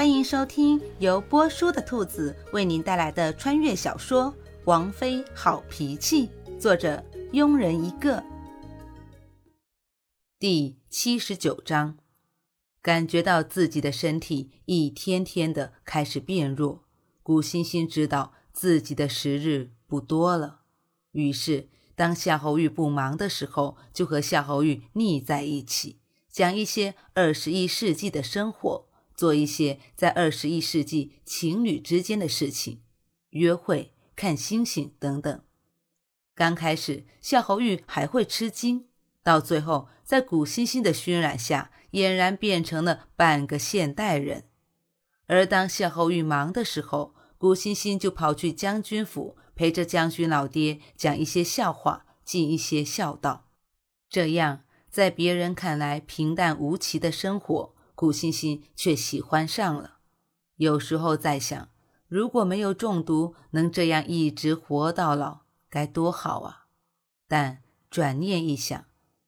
欢迎收听由波叔的兔子为您带来的穿越小说《王妃好脾气》，作者庸人一个。第七十九章，感觉到自己的身体一天天的开始变弱，古欣欣知道自己的时日不多了。于是，当夏侯玉不忙的时候，就和夏侯玉腻在一起，讲一些二十一世纪的生活。做一些在二十一世纪情侣之间的事情，约会、看星星等等。刚开始，夏侯玉还会吃惊，到最后，在古欣欣的熏染下，俨然变成了半个现代人。而当夏侯玉忙的时候，古欣欣就跑去将军府，陪着将军老爹讲一些笑话，尽一些孝道。这样，在别人看来平淡无奇的生活。古欣欣却喜欢上了。有时候在想，如果没有中毒，能这样一直活到老，该多好啊！但转念一想，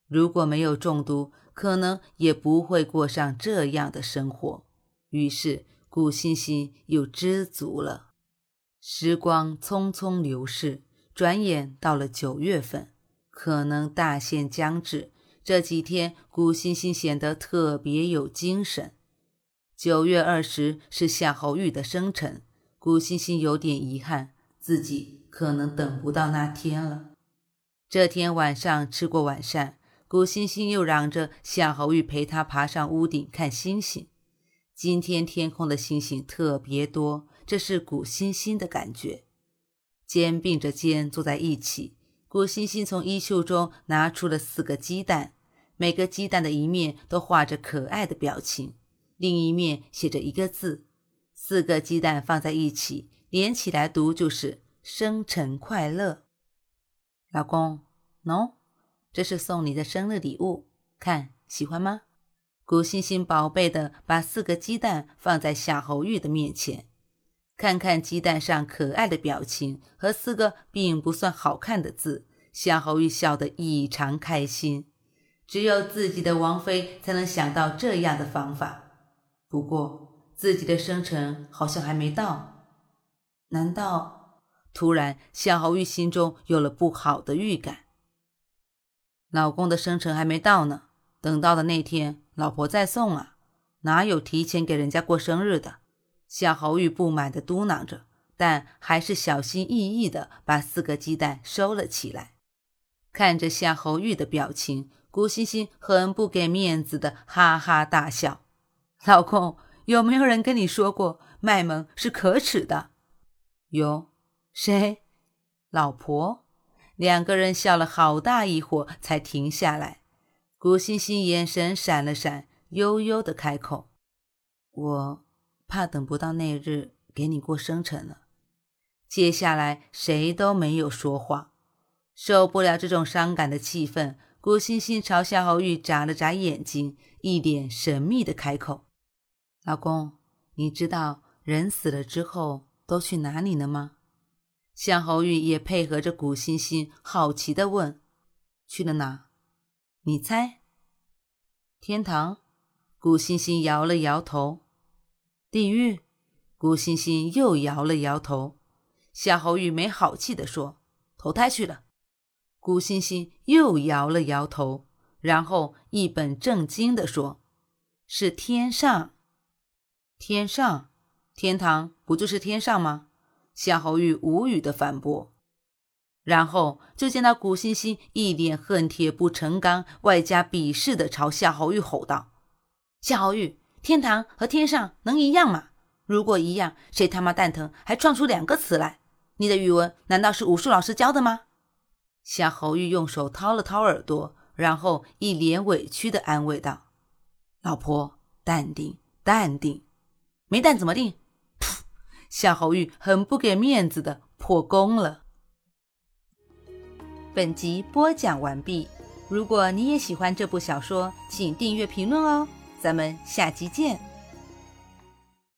如果没有中毒，可能也不会过上这样的生活。于是，古欣欣又知足了。时光匆匆流逝，转眼到了九月份，可能大限将至。这几天，古欣欣显得特别有精神。九月二十是夏侯玉的生辰，古欣欣有点遗憾，自己可能等不到那天了。这天晚上吃过晚膳，古欣欣又嚷着夏侯玉陪她爬上屋顶看星星。今天天空的星星特别多，这是古欣欣的感觉。肩并着肩坐在一起。古欣欣从衣袖中拿出了四个鸡蛋，每个鸡蛋的一面都画着可爱的表情，另一面写着一个字。四个鸡蛋放在一起，连起来读就是“生辰快乐”。老公，喏，这是送你的生日礼物，看喜欢吗？古欣欣宝贝的把四个鸡蛋放在夏侯玉的面前。看看鸡蛋上可爱的表情和四个并不算好看的字，夏侯玉笑得异常开心。只有自己的王妃才能想到这样的方法。不过自己的生辰好像还没到，难道？突然，夏侯玉心中有了不好的预感。老公的生辰还没到呢，等到的那天，老婆再送啊，哪有提前给人家过生日的？夏侯玉不满地嘟囔着，但还是小心翼翼地把四个鸡蛋收了起来。看着夏侯玉的表情，古欣欣很不给面子的哈哈大笑：“老公，有没有人跟你说过卖萌是可耻的？”“有，谁？”“老婆。”两个人笑了好大一会儿才停下来。古欣欣眼神闪了闪，悠悠的开口：“我。”怕等不到那日给你过生辰了。接下来谁都没有说话，受不了这种伤感的气氛，古欣欣朝夏侯玉眨了眨眼睛，一脸神秘的开口：“老公，你知道人死了之后都去哪里了吗？”夏侯玉也配合着古欣欣，好奇的问：“去了哪？你猜？”天堂。古欣欣摇了摇头。地狱，顾欣欣又摇了摇头。夏侯玉没好气地说：“投胎去了。”顾欣欣又摇了摇头，然后一本正经地说：“是天上。”天上，天堂不就是天上吗？夏侯玉无语地反驳。然后就见到古欣欣一脸恨铁不成钢，外加鄙视地朝夏侯玉吼道：“夏侯玉！”天堂和天上能一样吗？如果一样，谁他妈蛋疼还撞出两个词来？你的语文难道是武术老师教的吗？夏侯玉用手掏了掏耳朵，然后一脸委屈的安慰道：“老婆，淡定，淡定，没蛋怎么定？”噗！夏侯玉很不给面子的破功了。本集播讲完毕。如果你也喜欢这部小说，请订阅、评论哦。咱们下期见。